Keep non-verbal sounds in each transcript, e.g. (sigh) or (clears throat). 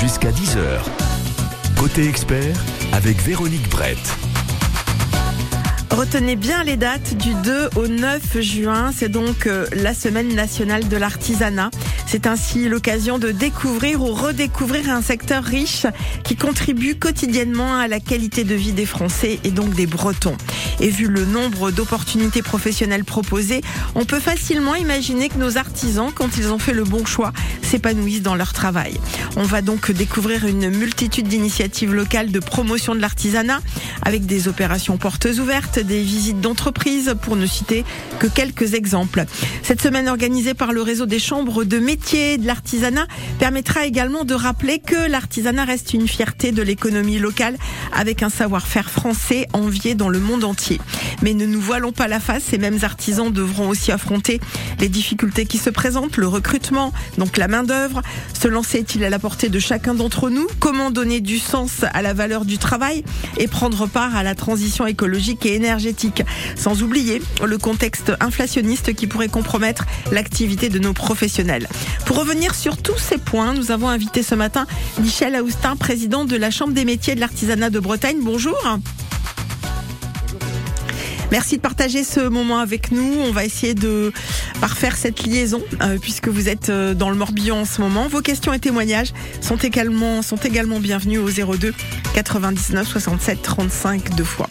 Jusqu'à 10h. Côté expert avec Véronique Brett. Retenez bien les dates du 2 au 9 juin. C'est donc euh, la semaine nationale de l'artisanat. C'est ainsi l'occasion de découvrir ou redécouvrir un secteur riche qui contribue quotidiennement à la qualité de vie des Français et donc des Bretons. Et vu le nombre d'opportunités professionnelles proposées, on peut facilement imaginer que nos artisans, quand ils ont fait le bon choix, s'épanouissent dans leur travail. On va donc découvrir une multitude d'initiatives locales de promotion de l'artisanat avec des opérations portes ouvertes, des visites d'entreprise, pour ne citer que quelques exemples. Cette semaine organisée par le réseau des chambres de métiers de l'artisanat permettra également de rappeler que l'artisanat reste une fierté de l'économie locale avec un savoir-faire français envié dans le monde entier. Mais ne nous voilons pas la face, ces mêmes artisans devront aussi affronter les difficultés qui se présentent, le recrutement, donc la main-d'œuvre. Se lancer est-il à la portée de chacun d'entre nous? Comment donner du sens à la valeur du travail et prendre part à la transition écologique et énergétique? Sans oublier le contexte inflationniste qui pourrait compromettre l'activité de nos professionnels. Pour revenir sur tous ces points, nous avons invité ce matin Michel Aoustin, président de la Chambre des métiers de l'artisanat de Bretagne. Bonjour. Merci de partager ce moment avec nous. On va essayer de parfaire cette liaison euh, puisque vous êtes euh, dans le Morbihan en ce moment. Vos questions et témoignages sont également, sont également bienvenus au 02 99 67 35 deux fois.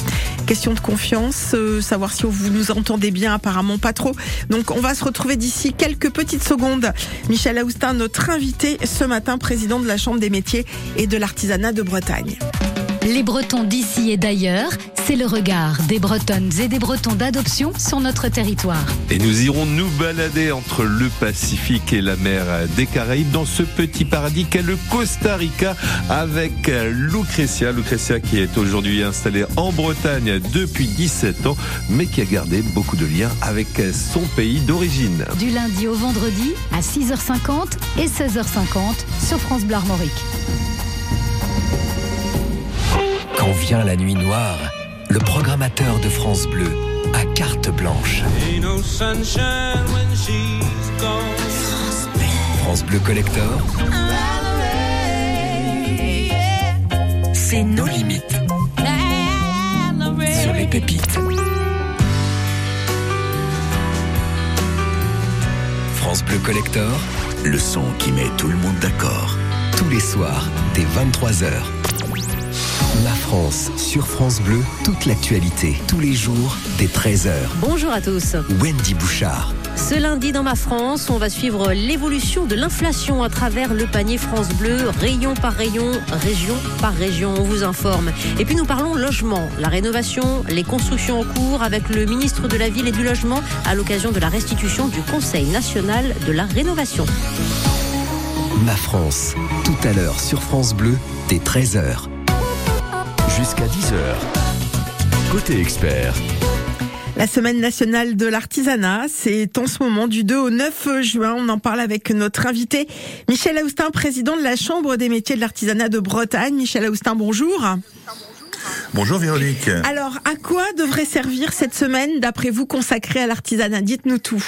Question de confiance, euh, savoir si vous nous entendez bien, apparemment pas trop. Donc on va se retrouver d'ici quelques petites secondes. Michel Aoustin, notre invité ce matin, président de la Chambre des métiers et de l'artisanat de Bretagne. Les Bretons d'ici et d'ailleurs, c'est le regard des Bretonnes et des Bretons d'adoption sur notre territoire. Et nous irons nous balader entre le Pacifique et la mer des Caraïbes dans ce petit paradis qu'est le Costa Rica avec Lucretia. Lucretia qui est aujourd'hui installée en Bretagne depuis 17 ans, mais qui a gardé beaucoup de liens avec son pays d'origine. Du lundi au vendredi à 6h50 et 16h50 sur France Bleu Armorique. Quand vient la nuit noire, le programmateur de France Bleu a carte blanche. France Bleu Collector. C'est nos limites. Sur les pépites. France Bleu Collector, le son qui met tout le monde d'accord. Tous les soirs, dès 23h. Ma France, sur France Bleu, toute l'actualité, tous les jours, dès 13h. Bonjour à tous. Wendy Bouchard. Ce lundi dans ma France, on va suivre l'évolution de l'inflation à travers le panier France Bleu, rayon par rayon, région par région, on vous informe. Et puis nous parlons logement, la rénovation, les constructions en cours avec le ministre de la Ville et du Logement à l'occasion de la restitution du Conseil national de la rénovation. Ma France, tout à l'heure sur France Bleu, dès 13h. Jusqu'à 10h. Côté expert. La semaine nationale de l'artisanat, c'est en ce moment du 2 au 9 juin. On en parle avec notre invité Michel Aoustin, président de la Chambre des métiers de l'artisanat de Bretagne. Michel Aoustin, bonjour. Bonjour Véronique. Alors, à quoi devrait servir cette semaine, d'après vous, consacrée à l'artisanat? Dites-nous tout.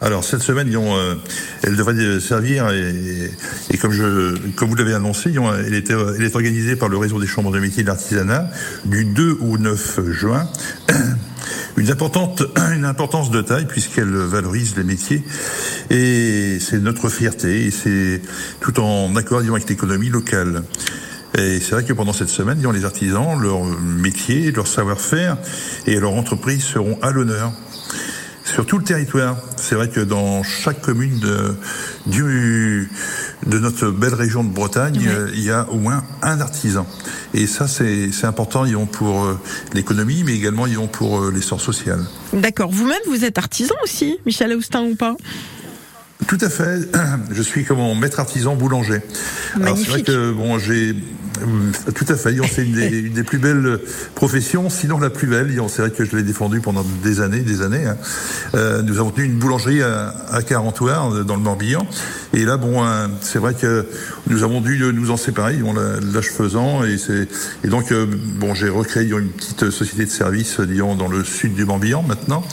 Alors cette semaine, euh, elle devrait servir et, et, comme je, comme vous l'avez annoncé, elle, est, elle est organisée par le réseau des chambres de métiers de l'artisanat du 2 au 9 juin. (coughs) Une importante, (coughs) une importance de taille puisqu'elle valorise les métiers et c'est notre fierté et c'est tout en accord avec l'économie locale. Et c'est vrai que pendant cette semaine, disons, les artisans, leur métier, leur savoir-faire et leur entreprise seront à l'honneur sur tout le territoire. C'est vrai que dans chaque commune de, du, de notre belle région de Bretagne, euh, il y a au moins un artisan. Et ça, c'est important, ils vont pour euh, l'économie, mais également ils pour euh, l'essor social. D'accord. Vous-même, vous êtes artisan aussi, Michel Austin ou pas? Tout à fait. (clears throat) Je suis comme mon maître artisan boulanger. Alors c'est vrai que bon, j'ai tout à fait. C'est une, une, des plus belles professions, sinon la plus belle. C'est vrai que je l'ai défendu pendant des années, des années. Hein. Euh, nous avons tenu une boulangerie à, à dans le Morbihan. Et là, bon, c'est vrai que nous avons dû nous en séparer, l'âge faisant, et c'est et donc bon, j'ai recréé une petite société de services, disons, dans le sud du Morbihan maintenant.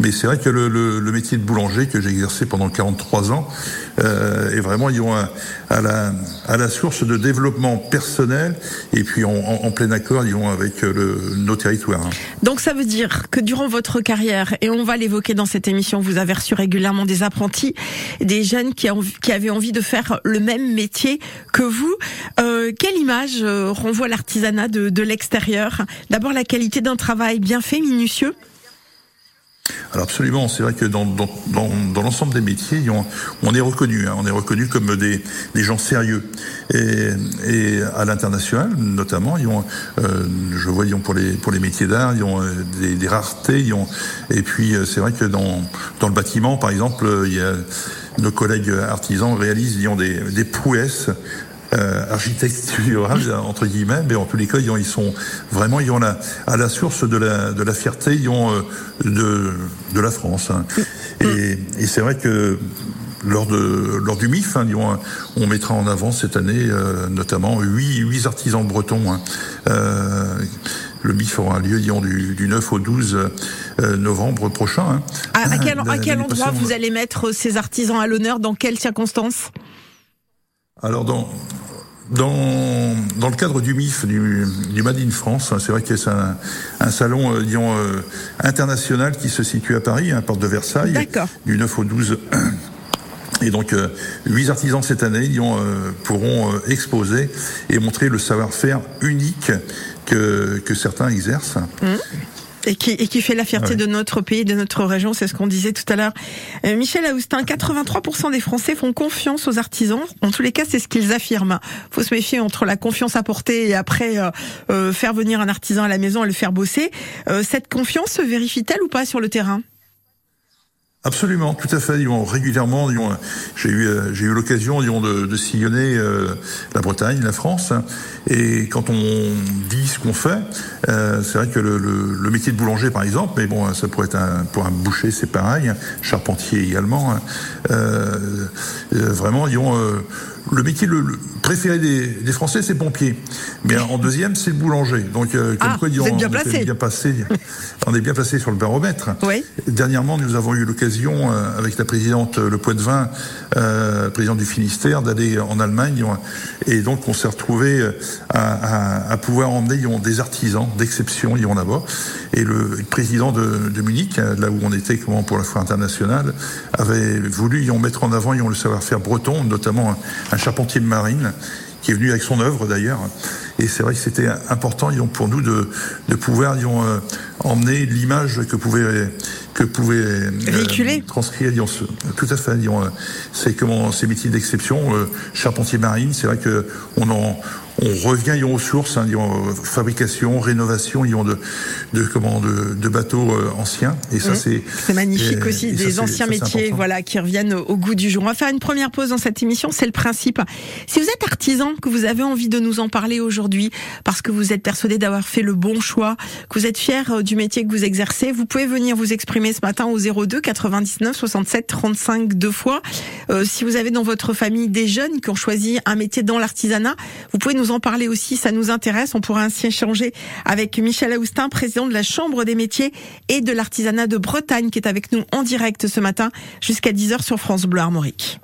Mais c'est vrai que le, le, le, métier de boulanger que j'ai exercé pendant 43 ans euh, est vraiment ils ont à, la, à la source de développement personnel et puis en, en, plein accord ils ont avec le, nos territoires. Donc ça veut dire que durant votre carrière, et on va l'évoquer dans cette émission, vous avez reçu régulièrement des apprentis, des jeunes qui, qui avaient envie de faire le même métier que vous. Euh, quelle image euh, renvoie l'artisanat de, l'extérieur? D'abord la qualité d'un travail bien fait, minutieux? Alors absolument, c'est vrai que dans, dans, dans, l'ensemble des métiers, on, est reconnu, hein, on est reconnu comme des, des gens sérieux. Et, et à l'international, notamment, ils ont, euh, je vois, ils ont pour les pour les métiers d'art, ils ont des, des raretés, ils ont, et puis c'est vrai que dans dans le bâtiment, par exemple, il y a nos collègues artisans réalisent ils ont des, des prouesses euh, architecturales entre guillemets, mais en tous les cas ils, sont vraiment ils ont la, à la source de la de la fierté ils ont euh, de de la France. Hein. Et, et c'est vrai que lors de lors du MIF, hein, on, mettra en avant cette année euh, notamment huit huit artisans bretons. Hein. Euh, le MIF aura lieu disons, du, du 9 au 12 euh, novembre prochain. Hein. À, à, quel, à quel endroit vous allez mettre ces artisans à l'honneur? Dans quelles circonstances alors dans dans, dans le cadre du MIF, du, du Made in France, hein, c'est vrai que c'est un, un, salon euh, disons, euh, international qui se situe à Paris, à hein, porte de Versailles, du 9 au 12. Et donc, euh, huit artisans cette année ils pourront exposer et montrer le savoir-faire unique que, que certains exercent. Mmh. Et qui, et qui fait la fierté de notre pays, de notre région, c'est ce qu'on disait tout à l'heure. Euh, Michel Aoustin, 83% des Français font confiance aux artisans. En tous les cas, c'est ce qu'ils affirment. Faut se méfier entre la confiance apportée et après euh, euh, faire venir un artisan à la maison et le faire bosser. cette confiance se vérifie-t-elle ou pas sur le terrain? Absolument, tout à fait. régulièrement, j'ai eu euh, j'ai eu l'occasion de, de sillonner euh, la Bretagne, la France, et quand on dit ce qu'on fait, euh, c'est vrai que le, métier de boulanger, par exemple, mais bon, ça pourrait être un, pour un boucher, c'est pareil, charpentier également. Hein, vraiment, ils ont le métier le, préféré des, des Français, c'est pompier. Mais en deuxième, c'est le boulanger. Donc, euh, comme ah, quoi, on, bien placé. bien passé. (laughs) on est bien placé sur le baromètre. Oui. Dernièrement, nous avons eu l'occasion, euh, avec la présidente Le Poitvin, euh, présidente du Finistère, d'aller en Allemagne. Et donc, on s'est retrouvé euh, à, à, à, pouvoir emmener des artisans d'exception, y en là-bas. Et le président de, de, Munich, là où on était comment, pour la foire internationale, avait voulu y en mettre en avant y le savoir-faire breton, notamment un charpentier de marine qui est venu avec son œuvre d'ailleurs. Et c'est vrai que c'était important pour nous de, de pouvoir euh, emmener l'image que pouvait que pouvait euh, véhiculer transcrire tout à fait euh, c'est comment ces métiers d'exception charpentier marine c'est vrai que on en on revient aux sources, hein, fabrication, rénovation, de, de comment de, de bateaux euh, anciens. Et ça, mmh. c'est c'est magnifique aussi des anciens métiers, voilà, qui reviennent au, goût du jour. On va faire une première pause dans cette émission. C'est le principe. Si vous êtes artisan, que vous avez envie de nous en parler aujourd'hui, parce que vous êtes persuadé d'avoir fait le bon choix, que vous êtes fier euh, du métier que vous exercez, vous pouvez venir vous exprimer ce matin au 02 99 67 35 deux fois. Euh, si vous avez dans votre famille des jeunes qui ont choisi un métier dans l'artisanat, vous pouvez nous en ça nous intéresse. On pourra ainsi échanger avec Michel Aoustin, président de la Chambre des métiers et de l'artisanat de Bretagne, qui est avec nous en direct ce matin jusqu'à 10h sur France Bleu Armorique.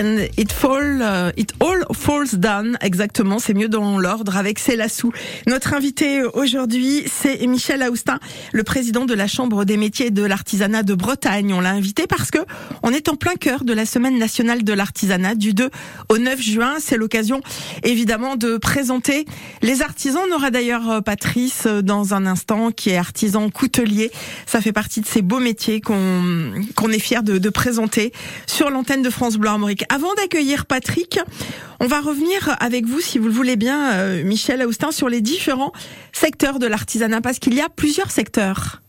When it fall, uh, it all falls down. Exactement, c'est mieux dans l'ordre avec Célassou. Notre invité aujourd'hui, c'est Michel Aoustin, le président de la Chambre des métiers de l'artisanat de Bretagne. On l'a invité parce que on est en plein cœur de la semaine nationale de l'artisanat du 2 au 9 juin. C'est l'occasion évidemment de présenter les artisans. On aura d'ailleurs euh, Patrice euh, dans un instant qui est artisan coutelier. Ça fait partie de ces beaux métiers qu'on qu'on est fier de, de présenter sur l'antenne de France Bleu Armorique. Avant d'accueillir Patrick, on va revenir avec vous, si vous le voulez bien, euh, Michel Austin, sur les différents secteurs de l'artisanat, parce qu'il y a plusieurs secteurs.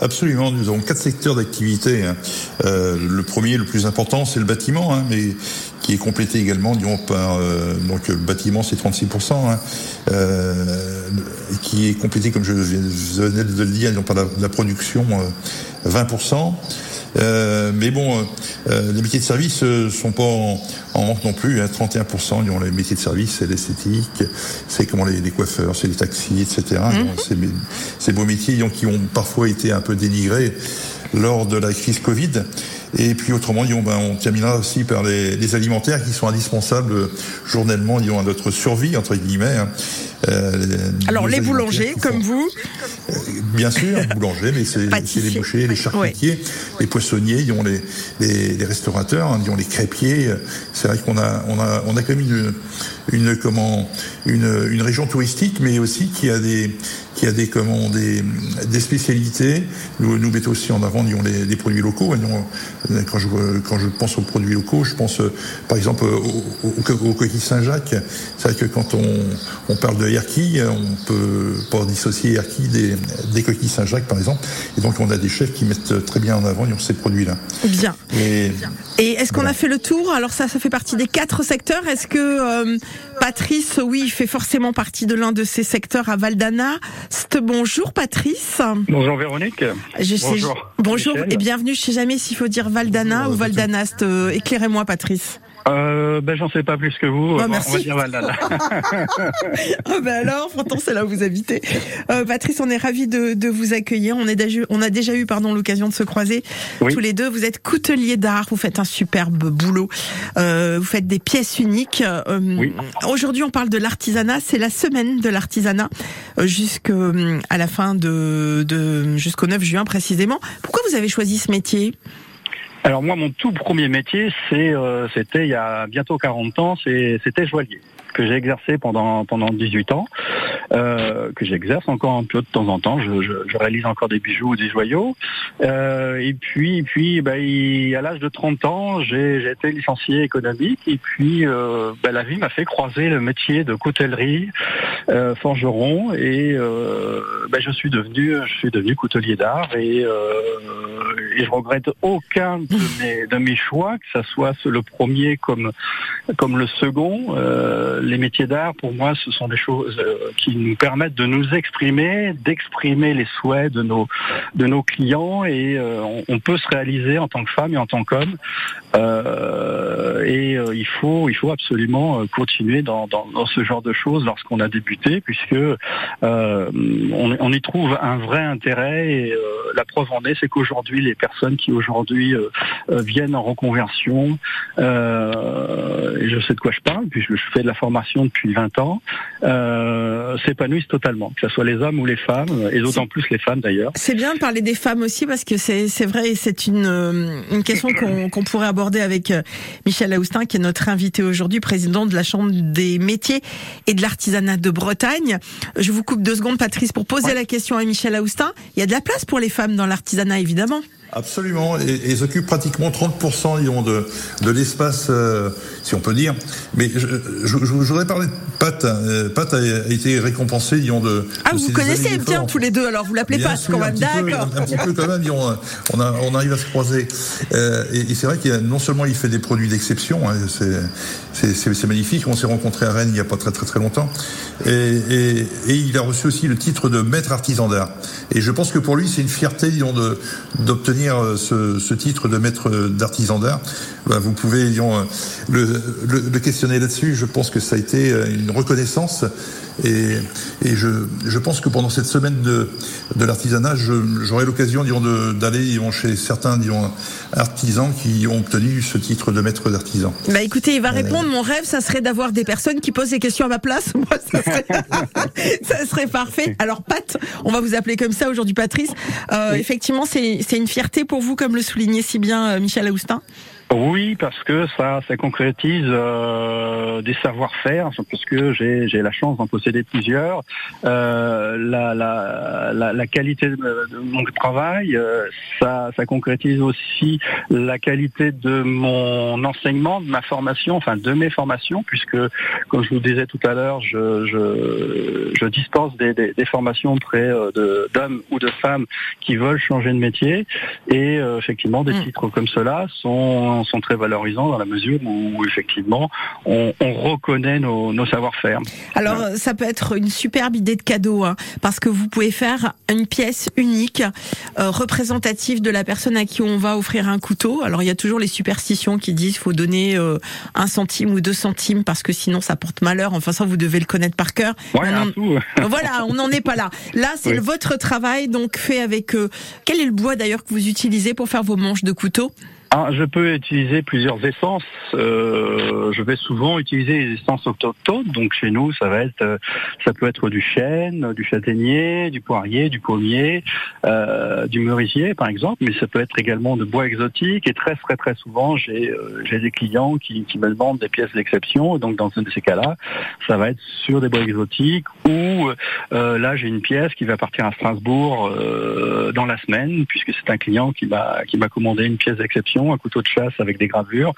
Absolument, nous avons quatre secteurs d'activité. Hein. Euh, le premier, le plus important, c'est le bâtiment, hein, mais qui est complété également disons, par euh, donc le bâtiment, c'est 36%, hein, euh, qui est complété, comme je venais de le dire, par la, la production, 20%. Euh, mais bon, euh, euh, les métiers de service ne sont pas en, manque non plus. Hein, 31% ont les métiers de service, c'est l'esthétique, c'est comment les, coiffeurs, c'est les taxis, etc. Mhm. ces beaux métiers qui ont parfois été un peu dénigrés lors de la crise Covid. Et puis autrement, disons, ben, on terminera aussi par les, les, alimentaires qui sont indispensables journellement disons, à notre survie, entre guillemets. Hein. Euh, Alors les boulangers, comme vous euh, Bien sûr, boulangers, mais c'est les bouchers, les charcutiers, les poissonniers, disons, les, les, les restaurateurs, hein, disons, les crêpiers. C'est vrai qu'on a, on a, on a quand même une, une, comment, une, une région touristique, mais aussi qui a des, qui a des, comment, des, des spécialités. Nous, nous mettons aussi en avant disons, les, les produits locaux. Quand je, quand je pense aux produits locaux, je pense par exemple au, au, au coquille Saint-Jacques. C'est vrai que quand on, on parle de Erki, on peut pas dissocier Erki des, des coquilles Saint-Jacques par exemple. Et donc on a des chefs qui mettent très bien en avant ces produits-là. Bien. Et, et est-ce qu'on a fait le tour? Alors ça, ça fait partie des quatre secteurs. Est-ce que euh, Patrice, oui, il fait forcément partie de l'un de ces secteurs à Valdana? Bonjour Patrice. Bonjour Véronique. Je bonjour. bonjour et bienvenue. Je sais jamais s'il faut dire Valdana ou Valdanast. Euh, éclairez-moi Patrice euh, ben j'en sais pas plus que vous. Oh, merci. On va dire Valdana. (laughs) oh, ben alors, pourtant c'est là où vous habitez. Euh, Patrice, on est ravi de, de, vous accueillir. On, est déjà, on a déjà eu pardon l'occasion de se croiser tous les deux. Vous êtes coutelier d'art, vous faites un superbe boulot. Euh, vous faites des pièces uniques. Euh, oui. Aujourd'hui, on parle de l'artisanat. C'est la semaine de l'artisanat euh, jusqu'à euh, la fin de, de jusqu'au 9 juin précisément. Pourquoi vous avez choisi ce métier? Alors moi, mon tout premier métier, euh, c'était il y a bientôt 40 ans, c'était joaillier que j'ai exercé pendant pendant 18 ans, euh, que j'exerce encore un peu de temps en temps. Je, je, je réalise encore des bijoux ou des joyaux. Euh, et puis, puis, bah, il, à l'âge de 30 ans, j'ai été licencié économique. Et puis, euh, bah, la vie m'a fait croiser le métier de coutellerie, euh, forgeron, et euh, bah, je suis devenu, je suis devenu coutelier d'art. Et, euh, et je regrette aucun de mes de mes choix, que ça soit le premier comme comme le second. Euh, les métiers d'art, pour moi, ce sont des choses euh, qui nous permettent de nous exprimer, d'exprimer les souhaits de nos de nos clients, et euh, on, peut se réaliser en tant que femme et en tant qu'homme. Euh, et il faut il faut absolument continuer dans, dans, ce genre de choses lorsqu'on a débuté, puisque on, on, y trouve un vrai intérêt. Et la preuve en est, c'est qu'aujourd'hui, les personnes qui aujourd'hui viennent en reconversion, et je sais de quoi je parle, puisque je fais de la formation depuis 20 ans euh, s'épanouissent totalement, que ce soit les hommes ou les femmes, et d'autant plus les femmes d'ailleurs. C'est bien de parler des femmes aussi parce que c'est vrai, c'est une, euh, une question qu'on pourrait aborder avec euh, Michel Aoustin, qui est notre invité aujourd'hui, président de la Chambre des métiers et de l'artisanat de Bretagne. Je vous coupe deux secondes, Patrice, pour poser la question à Michel Aoustin. Il y a de la place pour les femmes dans l'artisanat, évidemment. Absolument, et, ils occupent pratiquement 30% disons, de, de l'espace, euh, si on peut dire. Mais je, je, je voudrais parler de Pat. Euh, Pat a, été récompensé, disons, de. Ah, vous connaissez bien tous les deux, alors vous l'appelez Pat quand même, d'accord. Un, petit peu quand même, disons, on, a, on arrive à se croiser. Euh, et, et c'est vrai qu'il non seulement il fait des produits d'exception, hein, c'est magnifique. On s'est rencontrés à Rennes il n'y a pas très très très longtemps, et, et, et, il a reçu aussi le titre de maître artisan d'art. Et je pense que pour lui, c'est une fierté, d'obtenir euh, ce, titre de maître d'artisan d'art, vous pouvez euh, le, le, questionner là-dessus. Je pense que ça a été euh, une, reconnaissance. Et, et je, je, pense que pendant cette semaine de, de l'artisanat, j'aurai l'occasion d'aller chez certains disons, artisans qui ont obtenu ce titre de maître d'artisan. Bah écoutez, il va répondre. Mon rêve, ça serait d'avoir des personnes qui posent des questions à ma place. (laughs) Moi, ça serait, (laughs) ça serait parfait. Alors Pat, on va vous appeler comme ça aujourd'hui, Patrice. Euh, Effectivement, c'est une fierté pour vous, comme le soulignait si bien Michel Aoustin. Oui, parce que ça, ça concrétise euh, des savoir-faire, parce que j'ai, j'ai la chance d'en posséder plusieurs. Euh, la, la, la, la, qualité de, mon travail, euh, ça, ça concrétise aussi la qualité de mon enseignement, de ma formation, enfin de mes formations, puisque, comme je vous disais tout à l'heure, je, je, je dispense des, des, des formations auprès euh, d'hommes ou de femmes qui veulent changer de métier, et euh, effectivement, des mm. titres comme cela sont sont très valorisants dans la mesure où effectivement on, reconnaît nos, savoir-faire. Alors ça peut être une superbe idée de cadeau hein, parce que vous pouvez faire une pièce unique euh, représentative de la personne à qui on va offrir un couteau. Alors il y a toujours les superstitions qui disent faut donner euh, un centime ou deux centimes parce que sinon ça porte malheur. Enfin ça vous devez le connaître par cœur. (laughs) voilà, on n'en est pas là. Là c'est votre travail donc fait avec euh, quel est le bois d'ailleurs que vous utilisez pour faire vos manches de couteau? Ah, je peux utiliser plusieurs essences. Euh, je vais souvent utiliser les essences autochtones. Donc chez nous, ça va être, euh, ça peut être du chêne, du châtaignier, du poirier, du pommier, euh, du merisier par exemple. Mais ça peut être également de bois exotiques. Et très très très souvent, j'ai j'ai des clients qui, qui me demandent des pièces d'exception. Donc dans ces cas-là, ça va être sur des bois exotiques. Ou là, j'ai une pièce qui va partir à Strasbourg dans la semaine, puisque c'est un client qui m'a qui m'a commandé une pièce d'exception un couteau de chasse avec des gravures,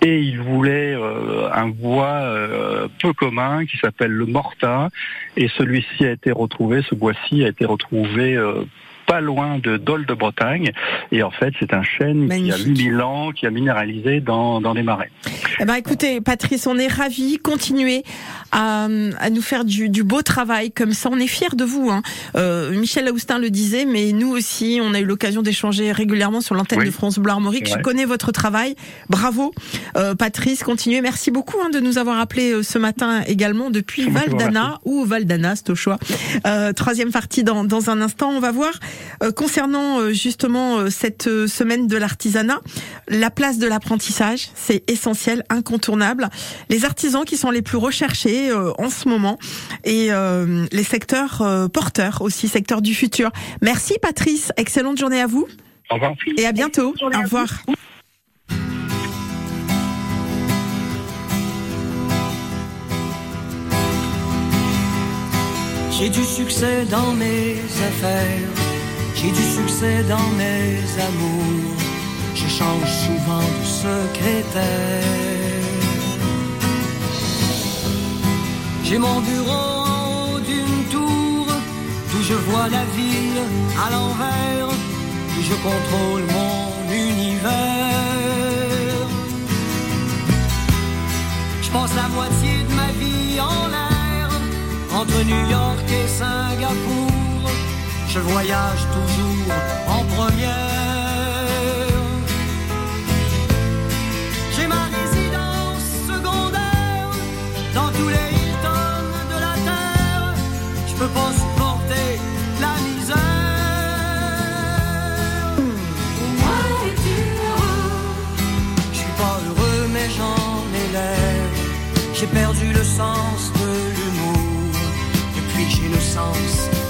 et il voulait euh, un bois euh, peu commun qui s'appelle le morta, et celui-ci a été retrouvé, ce bois-ci a été retrouvé euh, pas loin de Dole de Bretagne. Et en fait, c'est un chêne qui a 8000 ans, qui a minéralisé dans, dans les marais. Eh ben, écoutez, Patrice, on est ravis. Continuez à, à nous faire du, du, beau travail comme ça. On est fiers de vous. Hein. Euh, Michel Aoustin le disait, mais nous aussi, on a eu l'occasion d'échanger régulièrement sur l'antenne de France Bleu Armorique. Je connais votre travail. Bravo, euh, Patrice. Continuez. Merci beaucoup hein, de nous avoir appelé euh, ce matin également depuis Valdana ou Valdana, c'est au choix. Euh, troisième partie dans, dans un instant. On va voir concernant euh, justement euh, cette semaine de l'artisanat, la place de l'apprentissage, c'est essentiel, incontournable. Les artisans qui sont les plus recherchés en ce moment et les secteurs porteurs aussi, secteurs du futur. Merci Patrice, excellente journée à vous. Au revoir. Et à bientôt. Au revoir. J'ai du succès dans mes affaires j'ai du succès dans mes amours, je change souvent de secrétaire. J'ai mon bureau d'une tour, d'où je vois la ville à l'envers, où je contrôle mon univers. Je pense la moitié de ma vie en l'air, entre New York et Singapour je voyage toujours en première. J'ai ma résidence secondaire dans tous les Hilton de la terre. Je peux pas supporter la misère. Es-tu heureux Je suis pas heureux, mais j'en ai l'air. J'ai perdu le sens de l'humour. Depuis, j'ai le sens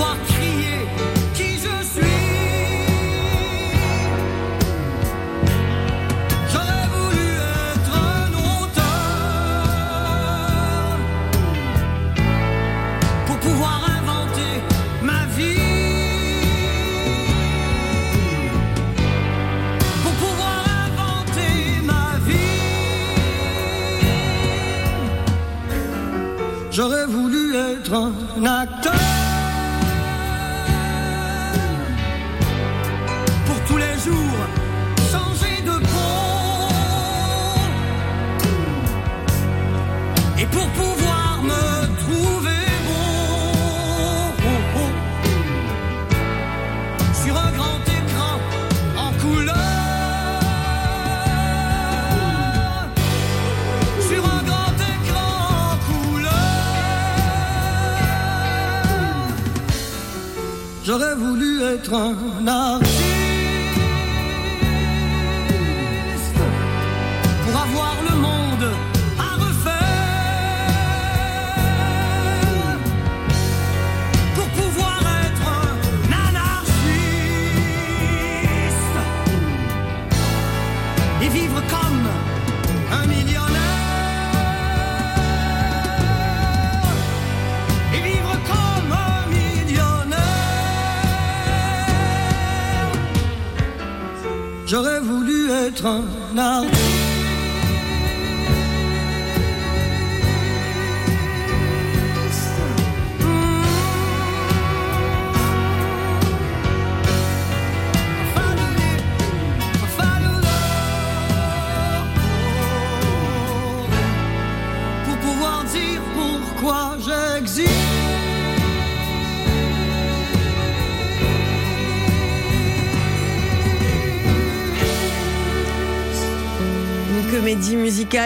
pouvoir crier. Être un artiste voulu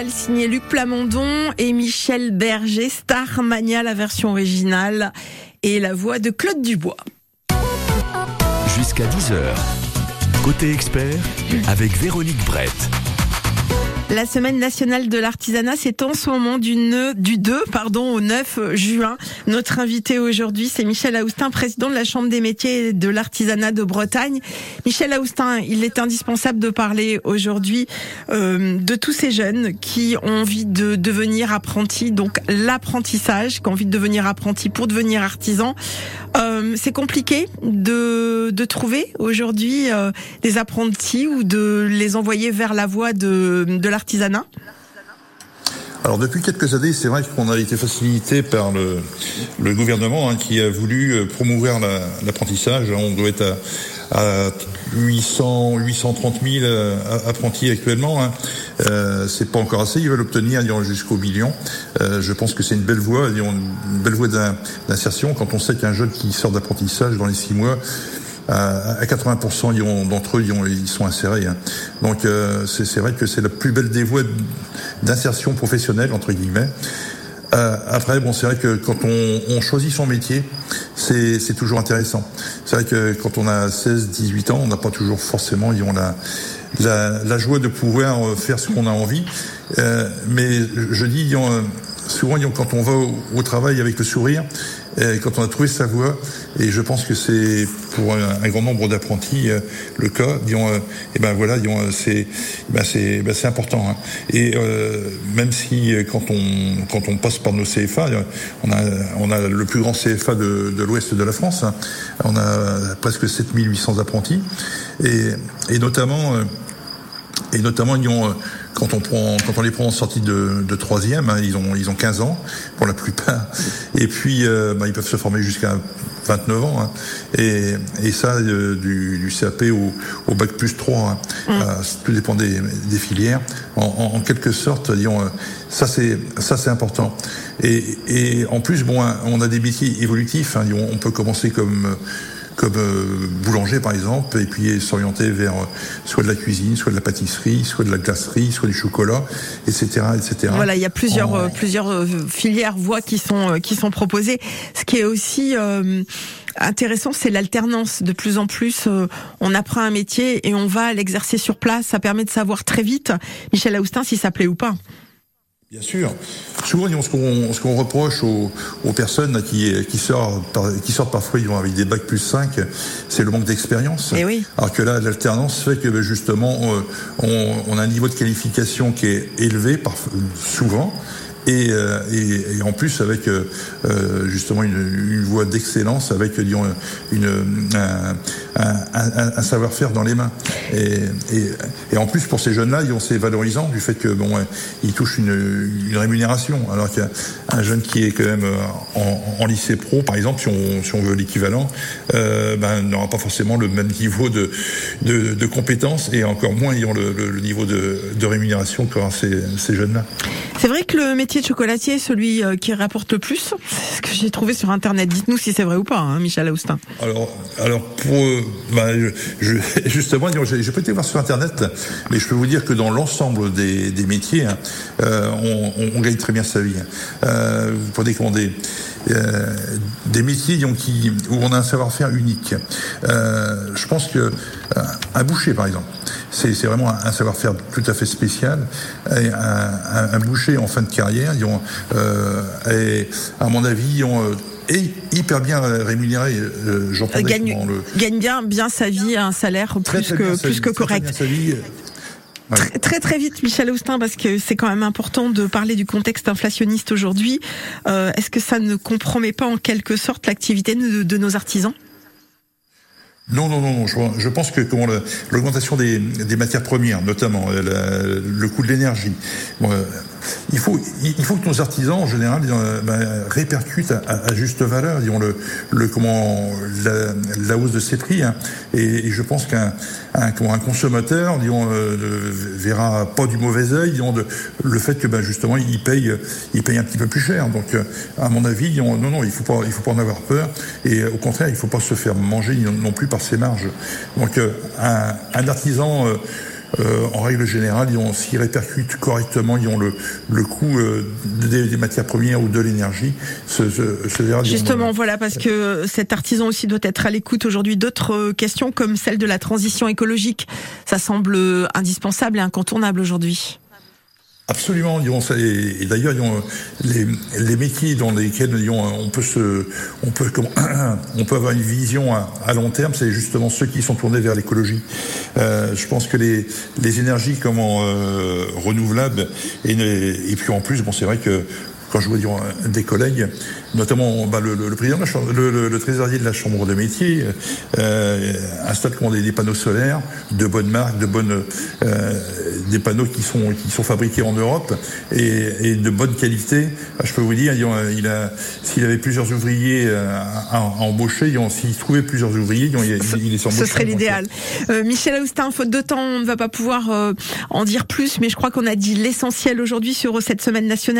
signée Luc Plamondon et Michel Berger, Starmania, la version originale, et la voix de Claude Dubois. Jusqu'à 10h. Côté expert, avec Véronique Brett. La semaine nationale de l'artisanat, c'est en ce moment du, nœud- du 2 pardon, au 9 juin. Notre invité aujourd'hui, c'est Michel Aoustin, président de la Chambre des métiers de l'artisanat de Bretagne. Michel Aoustin, il est indispensable de parler aujourd'hui euh, de tous ces jeunes qui ont envie de devenir apprentis, donc l'apprentissage, qui ont envie de devenir apprentis pour devenir artisan. Euh, c'est compliqué de, de trouver aujourd'hui euh, des apprentis ou de les envoyer vers la voie de, de l'artisanat Alors depuis quelques années, c'est vrai qu'on a été facilité par le, gouvernement hein, qui a voulu euh, promouvoir la- l'apprentissage. On doit être à, à 800, 830 000 euh, apprentis actuellement. Hein. Euh, c'est pas encore assez. Ils veulent obtenir jusqu'au million. Euh, je pense que c'est une belle voie, une belle voie d'in- d'insertion quand on sait qu'un jeune qui sort d'apprentissage dans les six mois à à 80% ils ont- d'entre eux ils, ont- ils sont insérés. hein. Donc euh, c'est vrai que c'est la plus belle des voies d'insertion professionnelle entre guillemets. Euh, après, bon, c'est vrai que quand on, on choisit son métier, c'est toujours intéressant. C'est vrai que quand on a 16, 18 ans, on n'a pas toujours forcément, ils ont la, la, la joie de pouvoir euh, faire ce qu'on a envie. Euh, mais je dis, ils ont, euh, souvent, ils ont- quand on va au, au travail avec le sourire, euh, quand on a trouvé sa voie, et je pense que c'est pour un, grand nombre d'apprentis euh, le cas, disons, euh, et ben voilà, disons, euh, c'est ben c'est ben c'est important. hein. Et euh, même si euh, quand on quand on passe par nos CFA, on a on a le plus grand CFA de, de l'ouest de la France, hein. on a presque 7800 apprentis, et et notamment et notamment ils ont, quand on prend quand on les prend en sortie de, de troisième, hein, ils ont ils ont 15 ans pour la plupart, et puis euh, bah, ils peuvent se former jusqu'à 29 ans, hein. et, et ça euh, du, du CAP au, au bac plus 3, hein. Euh, tout dépend des, des filières. En, en- en quelque sorte, disons, euh, ça c'est ça c'est important. Et, et en plus, bon, hein, on a des métiers évolutifs. hein. on peut commencer comme euh, comme euh, boulanger par exemple, et puis s'orienter vers euh, soit de la cuisine, soit de la pâtisserie, soit de la glacerie, soit du chocolat, etc., etc. Voilà, il y a plusieurs En- euh, plusieurs euh, filières voies qui sont euh, qui sont proposées. Ce qui est aussi euh, intéressant, c'est l'alternance. De plus en plus, euh, on apprend un métier et on va l'exercer sur place. Ça permet de savoir très vite, Michel Aoustin, si ça plaît ou pas. Bien sûr. Souvent, ce qu'on reproche aux, aux personnes qui, qui, sortent, qui sortent parfois avec des bacs plus 5, c'est le manque d'expérience. Eh oui. Alors que là, l'alternance fait que ben, justement, euh, on, on a un niveau de qualification qui est élevé souvent, et, euh, et, et, en plus avec euh, euh justement une, une voie d'excellence, avec disons, une, un, un, un, savoir-faire dans les mains. Et, et, en plus pour ces jeunes-là, c'est valorisant du fait que bon, ils touchent une, une rémunération, alors qu'un jeune qui est quand même en, en, lycée pro, par exemple, si on, si on veut l'équivalent, euh, ben, n'aura pas forcément le même niveau de, de, de compétences et encore moins ayant le, le, le niveau de, de rémunération qu'auront ces, ces jeunes-là. C'est vrai que le métier de chocolatier est celui euh, qui rapporte le plus. Ce que j'ai trouvé sur Internet. Dites-nous si c'est vrai ou pas, hein, Michel Austin. Alors, alors pour, euh, bah, je, (laughs) justement, j'ai pas été voir sur Internet, mais je peux vous dire que dans l'ensemble des, des, métiers, hein, euh, on, on, gagne très bien sa vie. Hein. Euh, vous prenez comment des, euh, des métiers donc, qui, où on a un savoir-faire unique. Euh, je pense que un boucher, par exemple, c'est vraiment un, savoir-faire tout à fait spécial. Et un, un, boucher en fin de carrière, ils ont, euh, et à mon avis, ils ont et hyper bien rémunéré. Euh, J'entends gagne, le... gagne bien bien sa vie, un salaire plus que plus que correct. Très, très, très vite, Michel Austin, parce que c'est quand même important de parler du contexte inflationniste aujourd'hui. Euh, Est-ce que ça ne compromet pas en quelque sorte l'activité de, de, nos artisans? Non, non, non, je, je pense que l'augmentation des, matières premières, notamment euh, le coût de l'énergie, euh, il faut, il faut que nos artisans, en général, ben, répercutent à, juste valeur, disons, le, le, comment, la, la hausse de ces prix. Hein. Et, et, je pense qu'un un, un consommateur, disons, euh, verra pas du mauvais œil, disons, de, le fait que, ben, justement, il paye, il paye un petit peu plus cher. Donc, euh, à mon avis, disons, non, non, il faut pas, il faut pas en avoir peur. Et au contraire, il faut pas se faire manger non plus par ses marges. Donc, euh, un, un artisan euh, en règle générale, s'ils répercutent correctement, ils ont le, le coût euh, des, matières premières ou de l'énergie. Justement, voilà, parce que cet artisan aussi doit être à l'écoute aujourd'hui d'autres euh, questions comme celle de la transition écologique. Ça semble indispensable et incontournable aujourd'hui. Absolument, et d'ailleurs les, les métiers dans lesquels on peut se, on peut, (clears throat) on peut avoir une vision à, long terme, c'est justement ceux qui sont tournés vers l'écologie. Euh, je pense que les, les énergies comment euh, renouvelables et, et puis en plus, bon, c'est vrai que quand je vois dire des collègues, notamment bah, le, le, président, le, le, trésorier de la chambre de métier, euh, installe comment, des, des, panneaux solaires de bonnes marques, de bonnes, euh, des panneaux qui sont qui sont fabriqués en Europe et, et de bonne qualité. Bah, je peux vous dire, il a, s'il avait plusieurs ouvriers euh, à, à embaucher, s'il trouvait plusieurs ouvriers, il, il, est Ce serait l'idéal. Euh, Michel Austin, faute de temps, on ne va pas pouvoir euh, en dire plus, mais je crois qu'on a dit l'essentiel aujourd'hui sur cette semaine nationale.